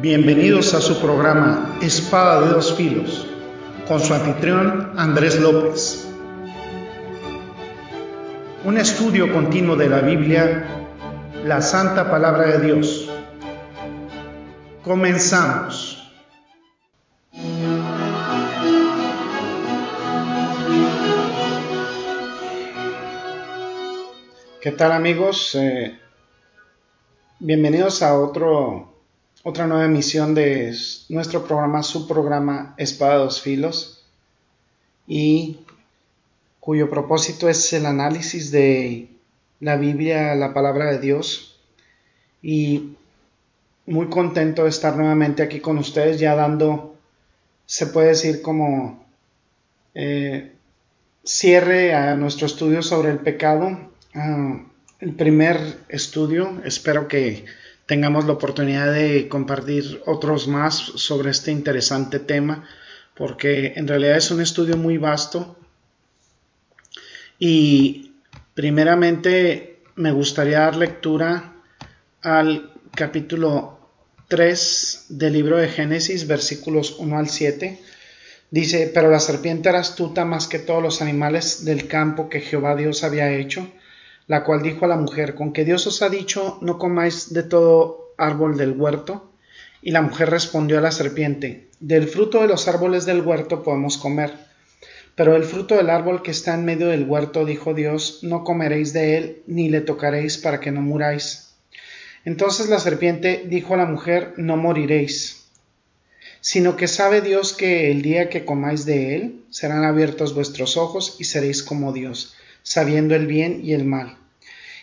Bienvenidos a su programa Espada de dos Filos, con su anfitrión Andrés López. Un estudio continuo de la Biblia, la Santa Palabra de Dios. Comenzamos. ¿Qué tal amigos? Eh, bienvenidos a otro otra nueva emisión de nuestro programa, su programa Espada dos Filos, y cuyo propósito es el análisis de la Biblia, la palabra de Dios, y muy contento de estar nuevamente aquí con ustedes, ya dando, se puede decir como eh, cierre a nuestro estudio sobre el pecado, ah, el primer estudio, espero que tengamos la oportunidad de compartir otros más sobre este interesante tema, porque en realidad es un estudio muy vasto. Y primeramente me gustaría dar lectura al capítulo 3 del libro de Génesis, versículos 1 al 7. Dice, pero la serpiente era astuta más que todos los animales del campo que Jehová Dios había hecho la cual dijo a la mujer, con que Dios os ha dicho, no comáis de todo árbol del huerto. Y la mujer respondió a la serpiente, del fruto de los árboles del huerto podemos comer, pero del fruto del árbol que está en medio del huerto, dijo Dios, no comeréis de él, ni le tocaréis para que no muráis. Entonces la serpiente dijo a la mujer, no moriréis, sino que sabe Dios que el día que comáis de él, serán abiertos vuestros ojos y seréis como Dios sabiendo el bien y el mal.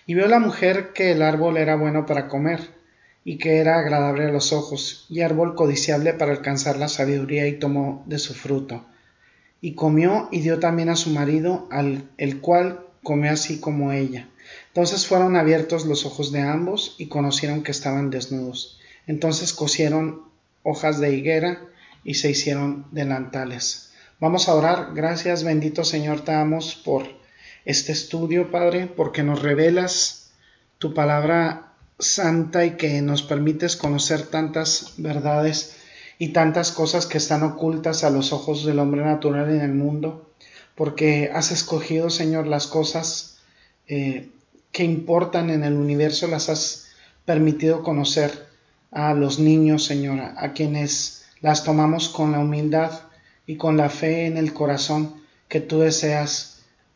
Y vio la mujer que el árbol era bueno para comer, y que era agradable a los ojos, y árbol codiciable para alcanzar la sabiduría, y tomó de su fruto. Y comió y dio también a su marido, al el cual comió así como ella. Entonces fueron abiertos los ojos de ambos, y conocieron que estaban desnudos. Entonces cosieron hojas de higuera, y se hicieron delantales. Vamos a orar. Gracias, bendito Señor, te damos por este estudio, Padre, porque nos revelas tu palabra santa y que nos permites conocer tantas verdades y tantas cosas que están ocultas a los ojos del hombre natural en el mundo, porque has escogido, Señor, las cosas eh, que importan en el universo, las has permitido conocer a los niños, Señor, a quienes las tomamos con la humildad y con la fe en el corazón que tú deseas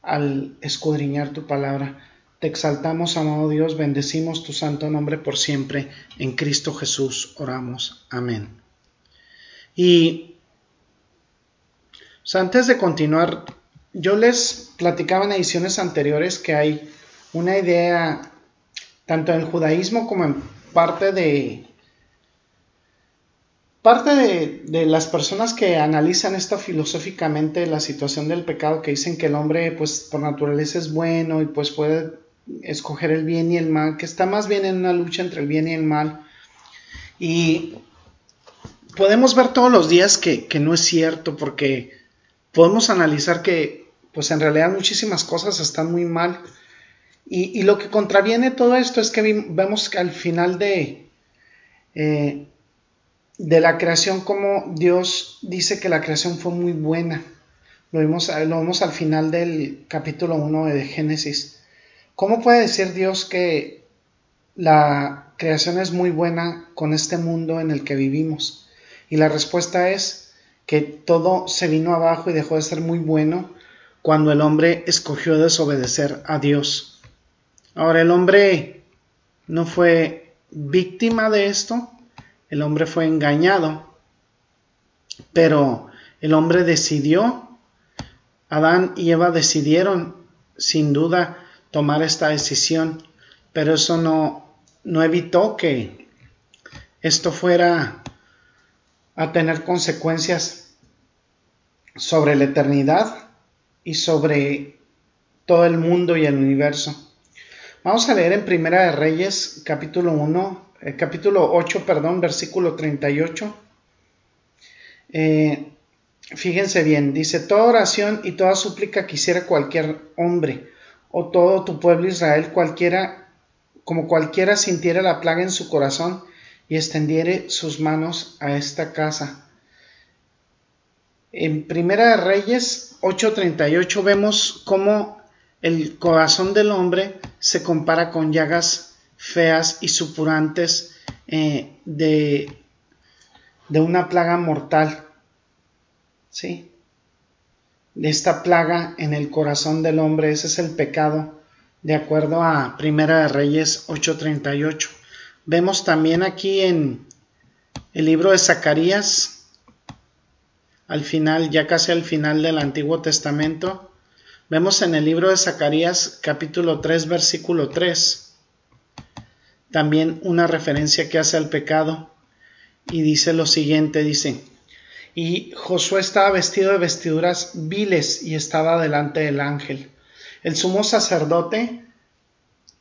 al escudriñar tu palabra. Te exaltamos, amado Dios, bendecimos tu santo nombre por siempre. En Cristo Jesús oramos. Amén. Y antes de continuar, yo les platicaba en ediciones anteriores que hay una idea, tanto en el judaísmo como en parte de Parte de, las personas que analizan esto filosóficamente, la situación del pecado, que dicen que el hombre, pues por naturaleza es bueno y pues puede escoger el bien y el mal, que está más bien en una lucha entre el bien y el mal. Y podemos ver todos los días que, no es cierto, porque podemos analizar que, pues en realidad muchísimas cosas están muy mal. Y, lo que contraviene todo esto es que vemos que al final de, eh, de la creación como Dios dice que la creación fue muy buena. Lo vemos, lo al final del capítulo 1 de Génesis. ¿Cómo puede decir Dios que la creación es muy buena con este mundo en el que vivimos? Y la respuesta es que todo se vino abajo y dejó de ser muy bueno cuando el hombre escogió desobedecer a Dios. Ahora el hombre no fue víctima de esto, el hombre fue engañado, pero el hombre decidió, Adán y Eva decidieron sin duda tomar esta decisión, pero eso no, no evitó que esto fuera a tener consecuencias sobre la eternidad y sobre todo el mundo y el universo. Vamos a leer en Primera de Reyes capítulo 1 eh, capítulo 8, perdón, versículo 38. Eh, fíjense bien, dice, toda oración y toda súplica que hiciera cualquier hombre o todo tu pueblo Israel, cualquiera, como cualquiera sintiera la plaga en su corazón y extendiere sus manos a esta casa. En Primera de Reyes 8:38 vemos cómo el corazón del hombre se compara con llagas feas y supurantes eh, de, de una plaga mortal. ¿Sí? De esta plaga en el corazón del hombre, ese es el pecado, de acuerdo a Primera de Reyes 8:38. Vemos también aquí en el libro de Zacarías, al final, ya casi al final del Antiguo Testamento, vemos en el libro de Zacarías capítulo 3 versículo 3 también una referencia que hace al pecado y dice lo siguiente, dice, y Josué estaba vestido de vestiduras viles y estaba delante del ángel. El sumo sacerdote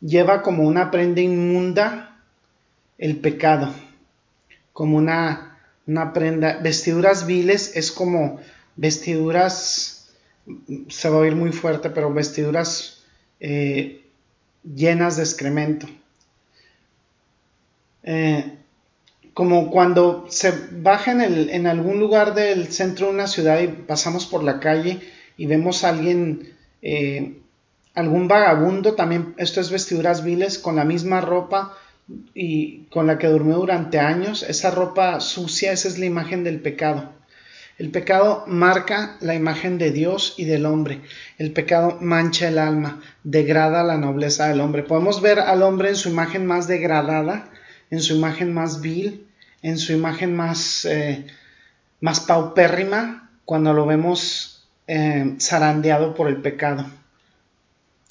lleva como una prenda inmunda el pecado, como una, una prenda. Vestiduras viles es como vestiduras, se va a oír muy fuerte, pero vestiduras eh, llenas de excremento. Eh, como cuando se baja en, algún lugar del centro de una ciudad y pasamos por la calle y vemos a alguien, eh, algún vagabundo, también esto es vestiduras viles, con la misma ropa, y con la que durmió durante años, esa ropa sucia, esa es la imagen del pecado. El pecado marca la imagen de Dios y del hombre. El pecado mancha el alma, degrada la nobleza del hombre. Podemos ver al hombre en su imagen más degradada, en su imagen más vil, en su imagen más, eh, más paupérrima, cuando lo vemos eh, zarandeado por el pecado.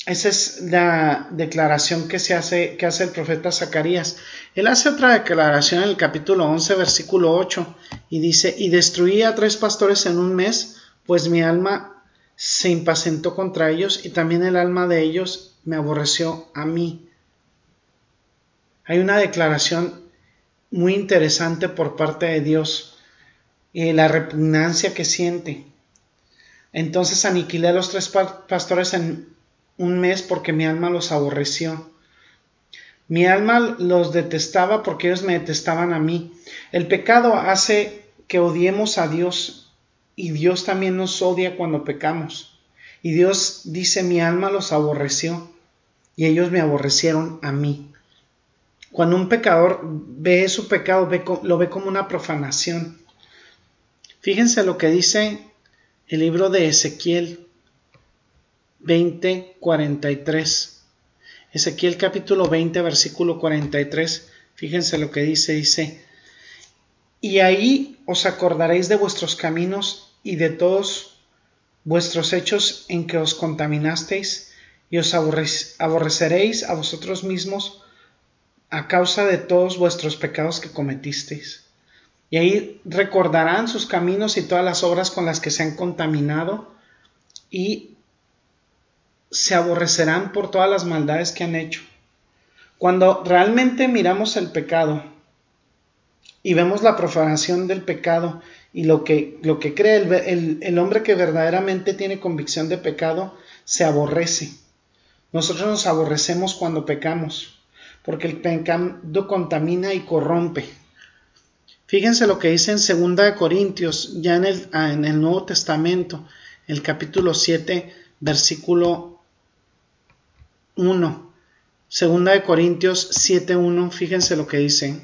Esa es la declaración que se hace, que hace el profeta Zacarías. Él hace otra declaración en el capítulo 11, versículo 8, y dice, y destruí a tres pastores en un mes, pues mi alma se impacientó contra ellos, y también el alma de ellos me aborreció a mí. Hay una declaración muy interesante por parte de Dios, y la repugnancia que siente. Entonces aniquilé a los tres pastores en un mes porque mi alma los aborreció. Mi alma los detestaba porque ellos me detestaban a mí. El pecado hace que odiemos a Dios y Dios también nos odia cuando pecamos. Y Dios dice, mi alma los aborreció y ellos me aborrecieron a mí. Cuando un pecador ve su pecado, lo ve como una profanación. Fíjense lo que dice el libro de Ezequiel 20, 43. Ezequiel capítulo 20, versículo 43. Fíjense lo que dice, dice, y ahí os acordaréis de vuestros caminos y de todos vuestros hechos en que os contaminasteis, y os aborreceréis a vosotros mismos a causa de todos vuestros pecados que cometisteis. Y ahí recordarán sus caminos y todas las obras con las que se han contaminado, y se aborrecerán por todas las maldades que han hecho. Cuando realmente miramos el pecado y vemos la profanación del pecado y lo que, lo que cree el, el hombre que verdaderamente tiene convicción de pecado, se aborrece. Nosotros nos aborrecemos cuando pecamos, porque el pecado contamina y corrompe. Fíjense lo que dice en 2 Corintios, ya en el, en el Nuevo Testamento, el capítulo 7, versículo 1. Segunda de Corintios 7.1, fíjense lo que dice.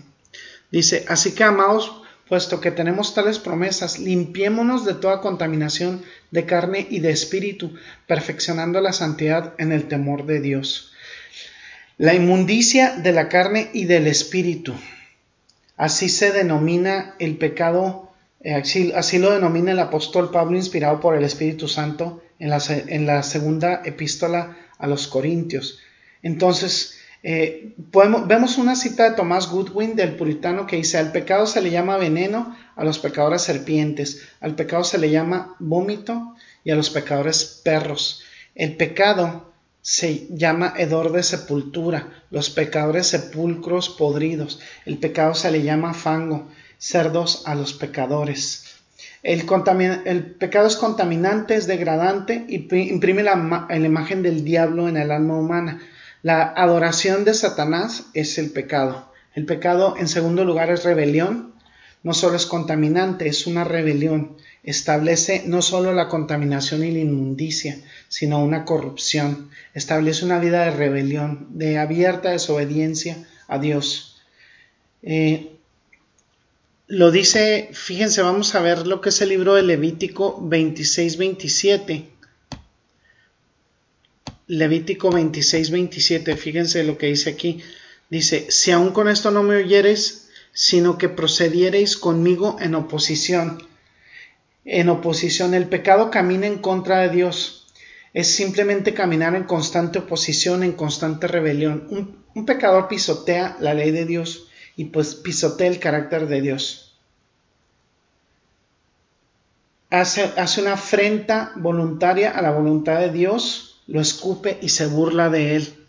Dice, así que amados, puesto que tenemos tales promesas, limpiémonos de toda contaminación de carne y de espíritu, perfeccionando la santidad en el temor de Dios. La inmundicia de la carne y del espíritu. Así se denomina el pecado, eh, así, lo denomina el apóstol Pablo inspirado por el Espíritu Santo en la, en la segunda epístola a los Corintios. Entonces, eh, vemos una cita de Tomás Goodwin del puritano que dice, al pecado se le llama veneno, a los pecadores serpientes, al pecado se le llama vómito y a los pecadores perros. El pecado se llama hedor de sepultura, los pecadores sepulcros podridos, el pecado se le llama fango, cerdos a los pecadores. El, pecado es contaminante, es degradante y imprime la, la imagen del diablo en el alma humana. La adoración de Satanás es el pecado. El pecado, en segundo lugar, es rebelión. No solo es contaminante, es una rebelión. Establece no solo la contaminación y la inmundicia, sino una corrupción. Establece una vida de rebelión, de abierta desobediencia a Dios. Eh, lo dice, fíjense, vamos a ver lo que es el libro de Levítico 26-27. Levítico 26-27, fíjense lo que dice aquí. Dice, si aún con esto no me oyeres, sino que procediereis conmigo en oposición. En oposición, el pecado camina en contra de Dios. Es simplemente caminar en constante oposición, en constante rebelión. Un, pecador pisotea la ley de Dios y pues pisotea el carácter de Dios. Hace, una afrenta voluntaria a la voluntad de Dios, lo escupe y se burla de él.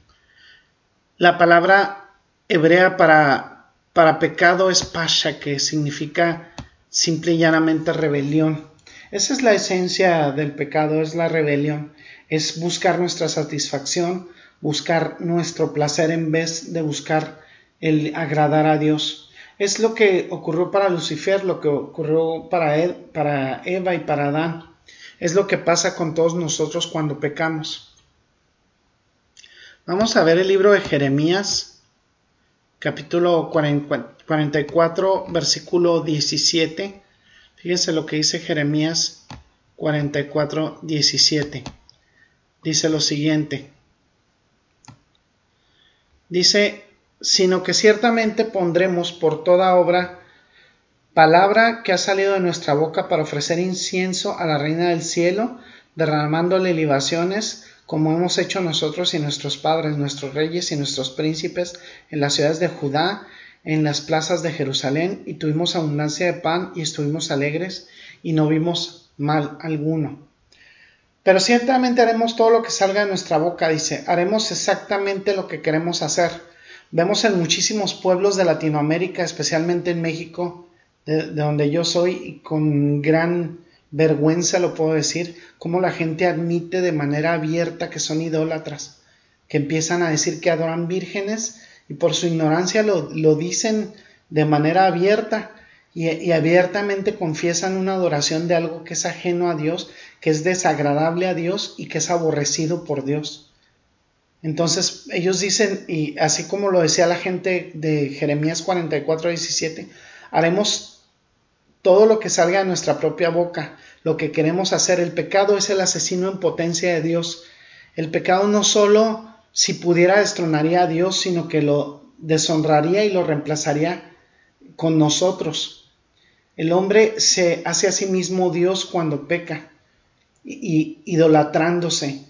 La palabra hebrea para pecado es pasha, que significa simple y llanamente rebelión. Esa es la esencia del pecado, es la rebelión, es buscar nuestra satisfacción, buscar nuestro placer en vez de buscar el agradar a Dios. Es lo que ocurrió para Lucifer, lo que ocurrió para, él, para Eva y para Adán. Es lo que pasa con todos nosotros cuando pecamos. Vamos a ver el libro de Jeremías, capítulo 44, versículo 17. Fíjense lo que dice Jeremías 44, 17. Dice lo siguiente. Dice, sino que ciertamente pondremos por toda obra palabra que ha salido de nuestra boca para ofrecer incienso a la Reina del Cielo, derramándole libaciones, como hemos hecho nosotros y nuestros padres, nuestros reyes y nuestros príncipes en las ciudades de Judá, en las plazas de Jerusalén, y tuvimos abundancia de pan y estuvimos alegres, y no vimos mal alguno. Pero ciertamente haremos todo lo que salga de nuestra boca, dice, haremos exactamente lo que queremos hacer Vemos en muchísimos pueblos de Latinoamérica, especialmente en México, de, donde yo soy, y con gran vergüenza lo puedo decir, cómo la gente admite de manera abierta que son idólatras, que empiezan a decir que adoran vírgenes y por su ignorancia lo, dicen de manera abierta y, y, abiertamente confiesan una adoración de algo que es ajeno a Dios, que es desagradable a Dios y que es aborrecido por Dios. Entonces ellos dicen, y así como lo decía la gente de Jeremías 44, 17, haremos todo lo que salga de nuestra propia boca, lo que queremos hacer. El pecado es el asesino en potencia de Dios. El pecado no solo si pudiera destronaría a Dios, sino que lo deshonraría y lo reemplazaría con nosotros. El hombre se hace a sí mismo Dios cuando peca, y, idolatrándose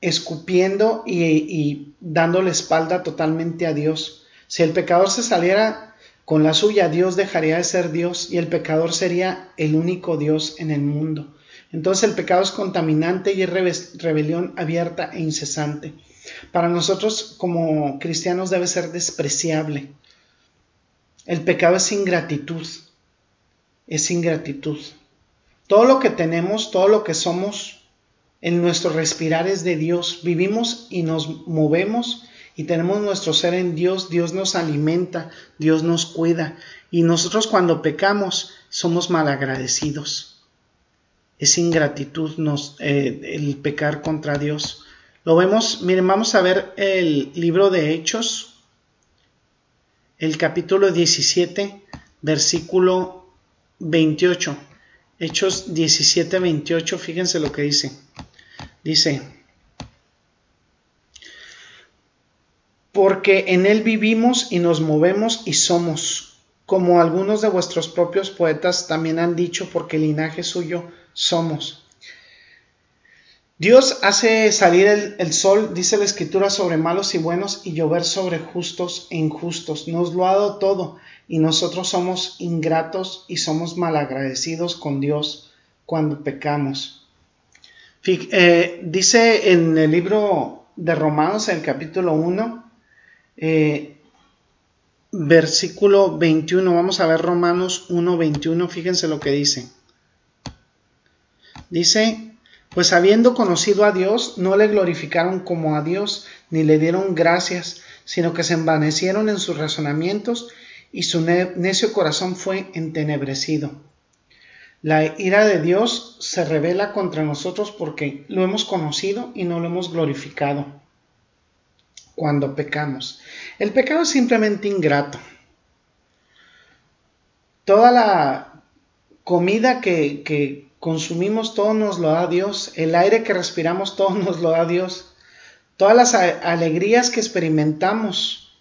escupiendo y, dándole espalda totalmente a Dios. Si el pecador se saliera con la suya, Dios dejaría de ser Dios y el pecador sería el único Dios en el mundo. Entonces el pecado es contaminante y es rebelión abierta e incesante. Para nosotros como cristianos debe ser despreciable. El pecado es ingratitud. Es ingratitud. Todo lo que tenemos, todo lo que somos, en nuestro respirar es de Dios. Vivimos y nos movemos y tenemos nuestro ser en Dios. Dios nos alimenta, Dios nos cuida. Y nosotros cuando pecamos somos malagradecidos. Es ingratitud nos, eh, el pecar contra Dios. Lo vemos, miren, vamos a ver el libro de Hechos, el capítulo 17, versículo 28. Hechos 17, 28, fíjense lo que dice. Dice, porque en Él vivimos y nos movemos y somos, como algunos de vuestros propios poetas también han dicho, porque linaje suyo somos. Dios hace salir el, sol, dice la escritura, sobre malos y buenos y llover sobre justos e injustos. Nos lo ha dado todo y nosotros somos ingratos y somos malagradecidos con Dios cuando pecamos. Eh, dice en el libro de Romanos, en el capítulo 1, eh, versículo 21, vamos a ver Romanos 1, 21, fíjense lo que dice. Dice, pues habiendo conocido a Dios, no le glorificaron como a Dios, ni le dieron gracias, sino que se envanecieron en sus razonamientos y su necio corazón fue entenebrecido. La ira de Dios se revela contra nosotros porque lo hemos conocido y no lo hemos glorificado cuando pecamos. El pecado es simplemente ingrato. Toda la comida que, consumimos, todo nos lo da Dios. El aire que respiramos, todo nos lo da Dios. Todas las alegrías que experimentamos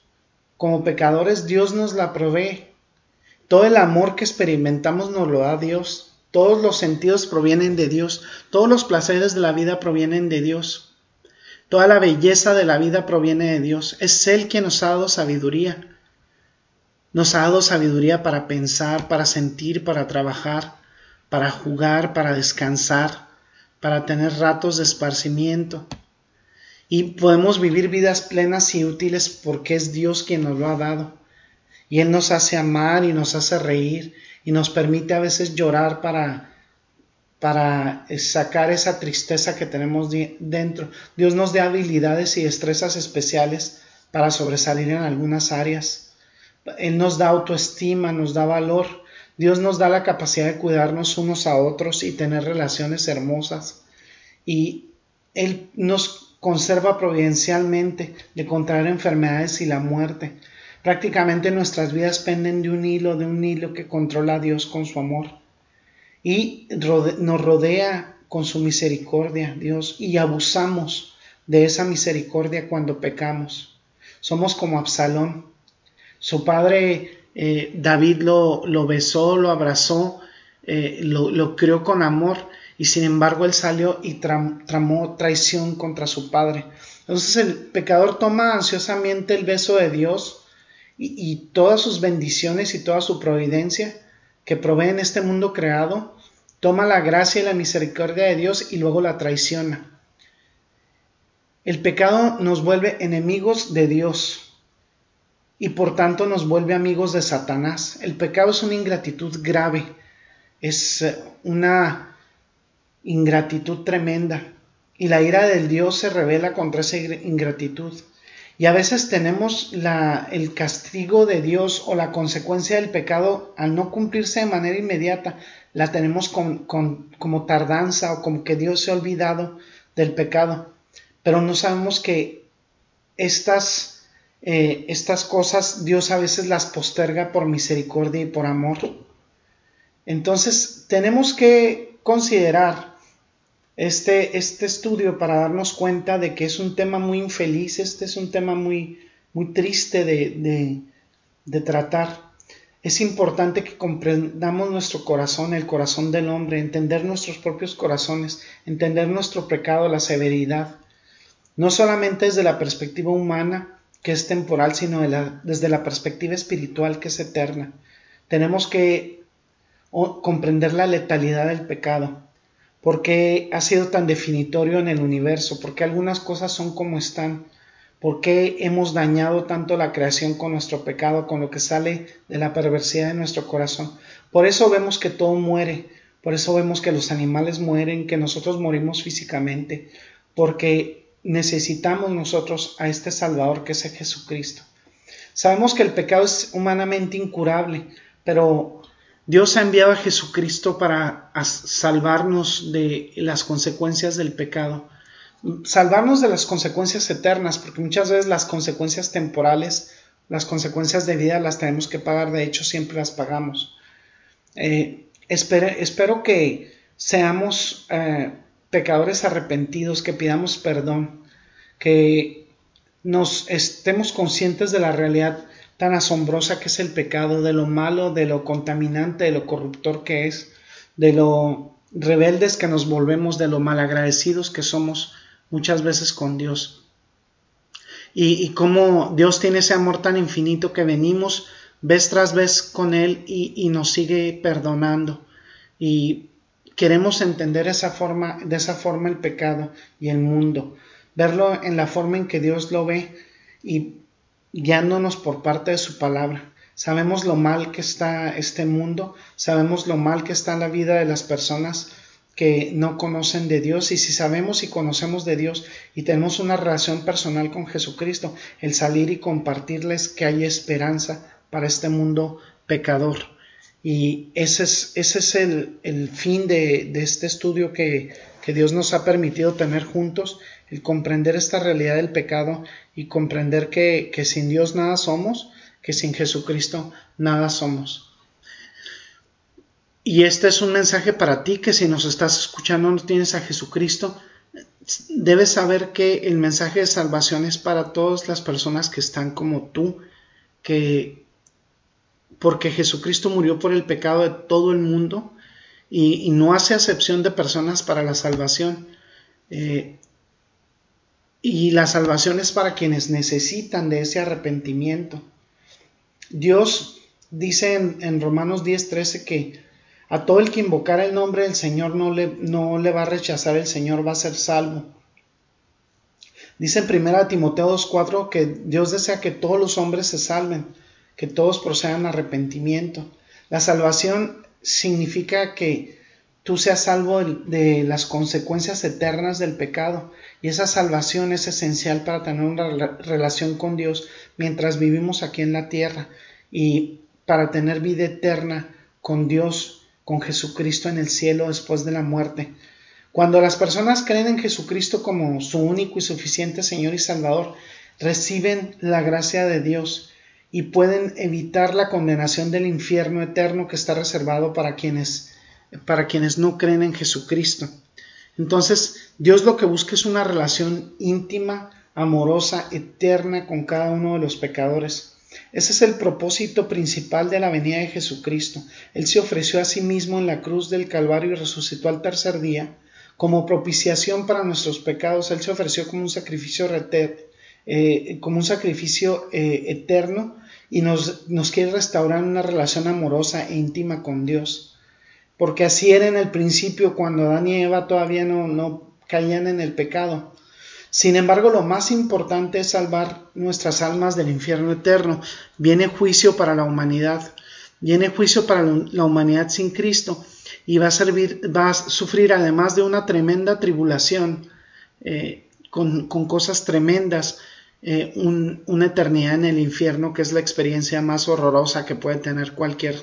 como pecadores, Dios nos la provee. Todo el amor que experimentamos nos lo da Dios. Todos los sentidos provienen de Dios. Todos los placeres de la vida provienen de Dios. Toda la belleza de la vida proviene de Dios. Es Él quien nos ha dado sabiduría. Nos ha dado sabiduría para pensar, para sentir, para trabajar, para jugar, para descansar, para tener ratos de esparcimiento. Y podemos vivir vidas plenas y útiles porque es Dios quien nos lo ha dado. Y Él nos hace amar y nos hace reír y nos permite a veces llorar para, para sacar esa tristeza que tenemos dentro. Dios nos da habilidades y destrezas especiales para sobresalir en algunas áreas. Él nos da autoestima, nos da valor. Dios nos da la capacidad de cuidarnos unos a otros y tener relaciones hermosas. Y Él nos conserva providencialmente de contraer enfermedades y la muerte. Prácticamente nuestras vidas penden de un hilo, de un hilo que controla a Dios con su amor. Y nos rodea con su misericordia, Dios, y abusamos de esa misericordia cuando pecamos. Somos como Absalón. Su padre eh, David lo, lo, besó, lo abrazó, eh, lo, lo, crió con amor y sin embargo él salió y tramó traición contra su padre. Entonces el pecador toma ansiosamente el beso de Dios y, todas sus bendiciones y toda su providencia que provee en este mundo creado, toma la gracia y la misericordia de Dios y luego la traiciona. El pecado nos vuelve enemigos de Dios y por tanto nos vuelve amigos de Satanás. El pecado es una ingratitud grave, es eh, una ingratitud tremenda y la ira del Dios se revela contra esa ingratitud. Y a veces tenemos el castigo de Dios o la consecuencia del pecado al no cumplirse de manera inmediata, la tenemos como tardanza o como que Dios se ha olvidado del pecado. Pero no sabemos que estas, eh, estas cosas Dios a veces las posterga por misericordia y por amor. Entonces tenemos que considerar este, este estudio para darnos cuenta de que es un tema muy infeliz, este es un tema muy, muy triste de, de, tratar. Es importante que comprendamos nuestro corazón, el corazón del hombre, entender nuestros propios corazones, entender nuestro pecado, la severidad, no solamente desde la perspectiva humana, que es temporal, sino desde la perspectiva espiritual, que es eterna. Tenemos que comprender la letalidad del pecado por qué ha sido tan definitorio en el universo, por qué algunas cosas son como están, por qué hemos dañado tanto la creación con nuestro pecado, con lo que sale de la perversidad de nuestro corazón. Por eso vemos que todo muere, por eso vemos que los animales mueren, que nosotros morimos físicamente, porque necesitamos nosotros a este Salvador que es Jesucristo. Sabemos que el pecado es humanamente incurable, pero Dios ha enviado a Jesucristo para salvarnos de las consecuencias del pecado, salvarnos de las consecuencias eternas, porque muchas veces las consecuencias temporales, las consecuencias de vida las tenemos que pagar, de hecho siempre las pagamos. Eh, espero, que seamos eh, pecadores arrepentidos, que pidamos perdón, que nos estemos conscientes de la realidad tan asombrosa que es el pecado, de lo malo, de lo contaminante, de lo corruptor que es, de lo rebeldes que nos volvemos, de lo malagradecidos que somos muchas veces con Dios. Y, y cómo Dios tiene ese amor tan infinito que venimos vez tras vez con Él y, y nos sigue perdonando. Y queremos entender esa forma, de esa forma el pecado y el mundo, verlo en la forma en que Dios lo ve y guiándonos por parte de su palabra. Sabemos lo mal que está este mundo, sabemos lo mal que está la vida de las personas que no conocen de Dios y si sabemos y conocemos de Dios y tenemos una relación personal con Jesucristo, el salir y compartirles que hay esperanza para este mundo pecador. Y ese es, ese es el, fin de, este estudio que, Dios nos ha permitido tener juntos, el comprender esta realidad del pecado y comprender que, que sin Dios nada somos, que sin Jesucristo nada somos. Y este es un mensaje para ti que si nos estás escuchando no tienes a Jesucristo, debes saber que el mensaje de salvación es para todas las personas que están como tú, que porque Jesucristo murió por el pecado de todo el mundo y, no hace acepción de personas para la salvación. Eh, y la salvación es para quienes necesitan de ese arrepentimiento. Dios dice en, en Romanos 10:13 que a todo el que invocara el nombre del Señor no le, va a rechazar, el Señor va a ser salvo. Dice en 1 Timoteo 2.4 que Dios desea que todos los hombres se salven, que todos procedan a arrepentimiento. La salvación significa que tú seas salvo de las consecuencias eternas del pecado y esa salvación es esencial para tener una relación con Dios mientras vivimos aquí en la tierra y para tener vida eterna con Dios con Jesucristo en el cielo después de la muerte. Cuando las personas creen en Jesucristo como su único y suficiente Señor y Salvador, reciben la gracia de Dios y pueden evitar la condenación del infierno eterno que está reservado para quienes para quienes no creen en Jesucristo. Entonces, Dios lo que busca es una relación íntima, amorosa, eterna con cada uno de los pecadores. Ese es el propósito principal de la venida de Jesucristo. Él se ofreció a sí mismo en la cruz del Calvario y resucitó al tercer día. Como propiciación para nuestros pecados, Él se ofreció como un sacrificio, eh, como un sacrificio eh, eterno y nos quiere restaurar una relación amorosa e íntima con Dios. Porque así era en el principio cuando Adán y Eva todavía no, no caían en el pecado. Sin embargo, lo más importante es salvar nuestras almas del infierno eterno. Viene juicio para la humanidad. Viene juicio para la humanidad sin Cristo y va a, servir, va a sufrir además de una tremenda tribulación eh, con, cosas tremendas, eh, una eternidad en el infierno que es la experiencia más horrorosa que puede tener cualquier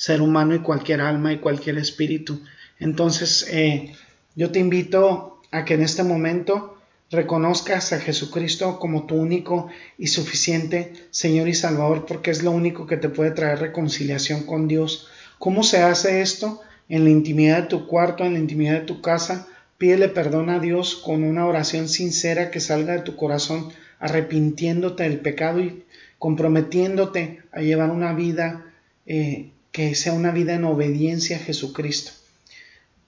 ser humano y cualquier alma y cualquier espíritu. Entonces, eh, yo te invito a que en este momento reconozcas a Jesucristo como tu único y suficiente Señor y Salvador, porque es lo único que te puede traer reconciliación con Dios. ¿Cómo se hace esto? En la intimidad de tu cuarto, en la intimidad de tu casa, pídele perdón a Dios con una oración sincera que salga de tu corazón, arrepintiéndote del pecado y comprometiéndote a llevar una vida eh, que sea una vida en obediencia a Jesucristo.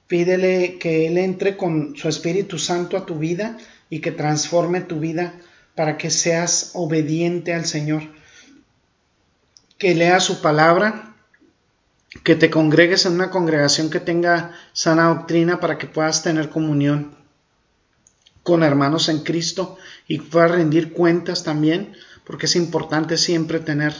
Pídele que Él entre con su Espíritu Santo a tu vida y que transforme tu vida para que seas obediente al Señor. Que leas su palabra, que te congregues en una congregación que tenga sana doctrina para que puedas tener comunión con hermanos en Cristo y puedas rendir cuentas también, porque es importante siempre tener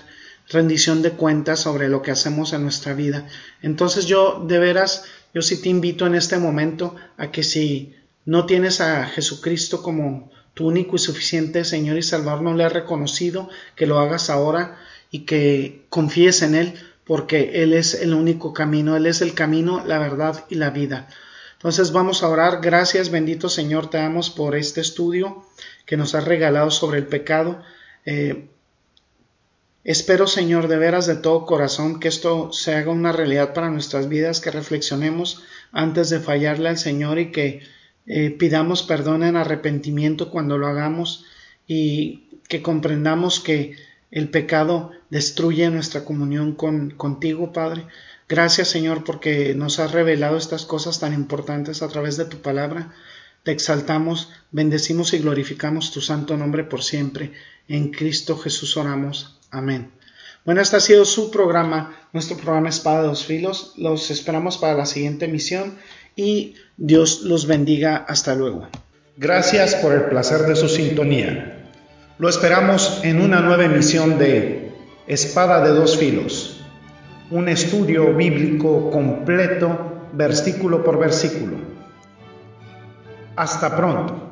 rendición de cuentas sobre lo que hacemos en nuestra vida. Entonces yo de veras, yo sí te invito en este momento a que si no tienes a Jesucristo como tu único y suficiente Señor y Salvador, no le has reconocido, que lo hagas ahora y que confíes en Él, porque Él es el único camino, Él es el camino, la verdad y la vida. Entonces vamos a orar. Gracias, bendito Señor, te damos por este estudio que nos has regalado sobre el pecado. Eh, espero, Señor, de veras de todo corazón que esto se haga una realidad para nuestras vidas, que reflexionemos antes de fallarle al Señor y que eh, pidamos perdón en arrepentimiento cuando lo hagamos y que comprendamos que el pecado destruye nuestra comunión con, contigo, Padre. Gracias, Señor, porque nos has revelado estas cosas tan importantes a través de tu palabra. Te exaltamos, bendecimos y glorificamos tu santo nombre por siempre. En Cristo Jesús oramos. Amén. Bueno, este ha sido su programa, nuestro programa Espada de dos Filos. Los esperamos para la siguiente emisión y Dios los bendiga. Hasta luego. Gracias por el placer de su sintonía. Lo esperamos en una nueva emisión de Espada de dos Filos, un estudio bíblico completo versículo por versículo. Hasta pronto.